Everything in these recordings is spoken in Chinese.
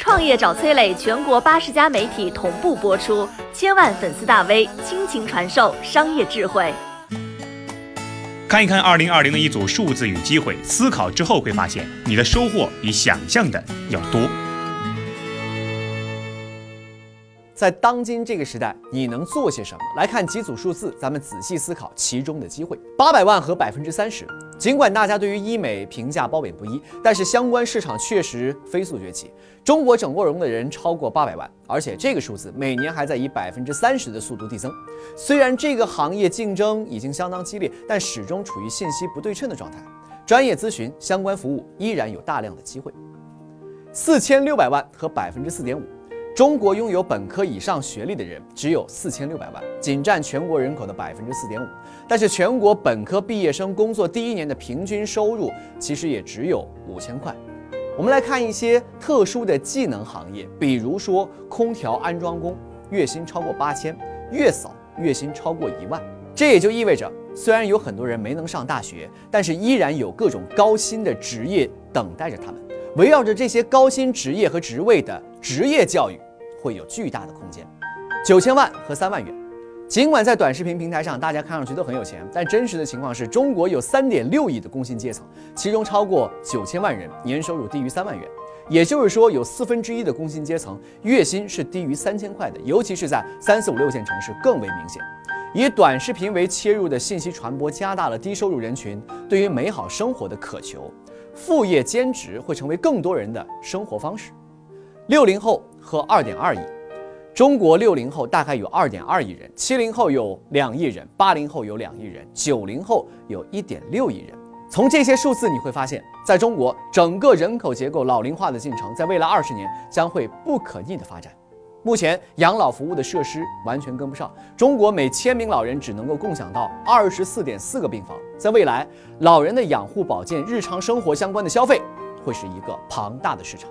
创业找崔磊，全国八十家媒体同步播出，千万粉丝大 V 倾情传授商业智慧。看一看二零二零的一组数字与机会，思考之后会发现，你的收获比想象的要多。在当今这个时代，你能做些什么？来看几组数字，咱们仔细思考其中的机会。八百万和百分之三十。尽管大家对于医美评价褒贬不一，但是相关市场确实飞速崛起。中国整过容的人超过八百万，而且这个数字每年还在以百分之三十的速度递增。虽然这个行业竞争已经相当激烈，但始终处于信息不对称的状态。专业咨询相关服务依然有大量的机会。四千六百万和百分之四点五。中国拥有本科以上学历的人只有四千六百万，仅占全国人口的百分之四点五。但是，全国本科毕业生工作第一年的平均收入其实也只有五千块。我们来看一些特殊的技能行业，比如说空调安装工，月薪超过八千；月嫂月薪超过一万。这也就意味着，虽然有很多人没能上大学，但是依然有各种高薪的职业等待着他们。围绕着这些高薪职业和职位的职业教育，会有巨大的空间。九千万和三万元，尽管在短视频平台上大家看上去都很有钱，但真实的情况是中国有三点六亿的工薪阶层，其中超过九千万人年收入低于三万元，也就是说有四分之一的工薪阶层月薪是低于三千块的，尤其是在三四五六线城市更为明显。以短视频为切入的信息传播，加大了低收入人群对于美好生活的渴求。副业兼职会成为更多人的生活方式。六零后和二点二亿，中国六零后大概有二点二亿人，七零后有两亿人，八零后有两亿人，九零后有一点六亿人。从这些数字你会发现，在中国整个人口结构老龄化的进程，在未来二十年将会不可逆的发展。目前养老服务的设施完全跟不上，中国每千名老人只能够共享到二十四点四个病房。在未来，老人的养护保健、日常生活相关的消费会是一个庞大的市场。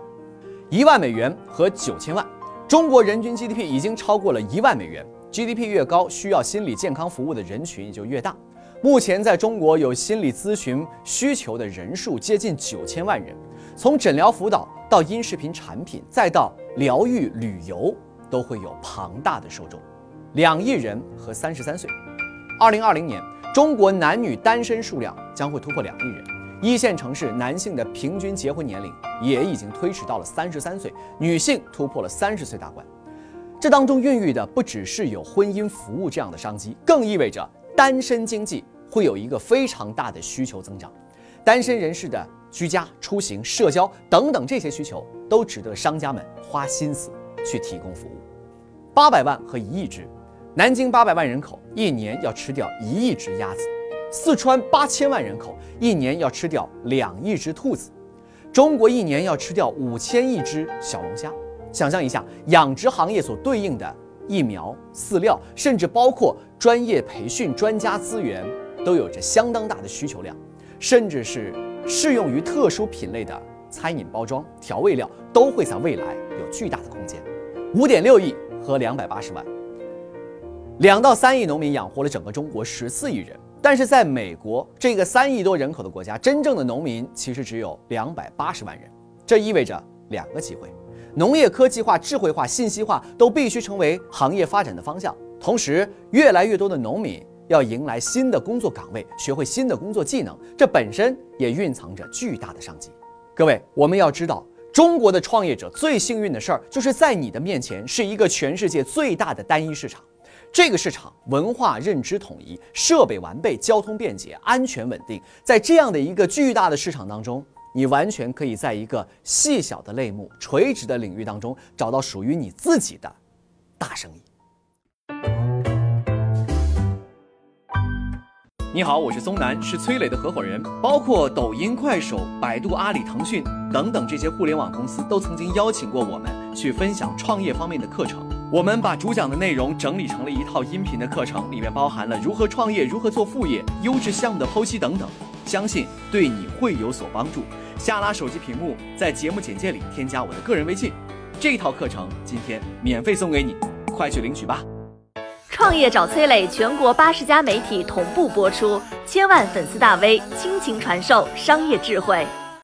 一万美元和九千万，中国人均 GDP 已经超过了一万美元。GDP 越高，需要心理健康服务的人群也就越大。目前在中国有心理咨询需求的人数接近九千万人，从诊疗辅导到音视频产品，再到。疗愈旅游都会有庞大的受众，两亿人和三十三岁。二零二零年，中国男女单身数量将会突破两亿人。一线城市男性的平均结婚年龄也已经推迟到了三十三岁，女性突破了三十岁大关。这当中孕育的不只是有婚姻服务这样的商机，更意味着单身经济会有一个非常大的需求增长。单身人士的居家、出行、社交等等这些需求，都值得商家们花心思去提供服务。八百万和一亿只，南京八百万人口一年要吃掉一亿只鸭子，四川八千万人口一年要吃掉两亿只兔子，中国一年要吃掉五千亿只小龙虾。想象一下，养殖行业所对应的疫苗、饲料，甚至包括专业培训、专家资源，都有着相当大的需求量。甚至是适用于特殊品类的餐饮包装、调味料，都会在未来有巨大的空间。五点六亿和两百八十万，两到三亿农民养活了整个中国十四亿人。但是在美国这个三亿多人口的国家，真正的农民其实只有两百八十万人。这意味着两个机会：农业科技化、智慧化、信息化都必须成为行业发展的方向。同时，越来越多的农民。要迎来新的工作岗位，学会新的工作技能，这本身也蕴藏着巨大的商机。各位，我们要知道，中国的创业者最幸运的事儿，就是在你的面前是一个全世界最大的单一市场。这个市场文化认知统一，设备完备，交通便捷，安全稳定。在这样的一个巨大的市场当中，你完全可以在一个细小的类目、垂直的领域当中，找到属于你自己的大生意。你好，我是松南，是崔磊的合伙人。包括抖音、快手、百度、阿里、腾讯等等这些互联网公司，都曾经邀请过我们去分享创业方面的课程。我们把主讲的内容整理成了一套音频的课程，里面包含了如何创业、如何做副业、优质项目的剖析等等，相信对你会有所帮助。下拉手机屏幕，在节目简介里添加我的个人微信，这套课程今天免费送给你，快去领取吧。创业找崔磊，全国八十家媒体同步播出，千万粉丝大 V 倾情传授商业智慧。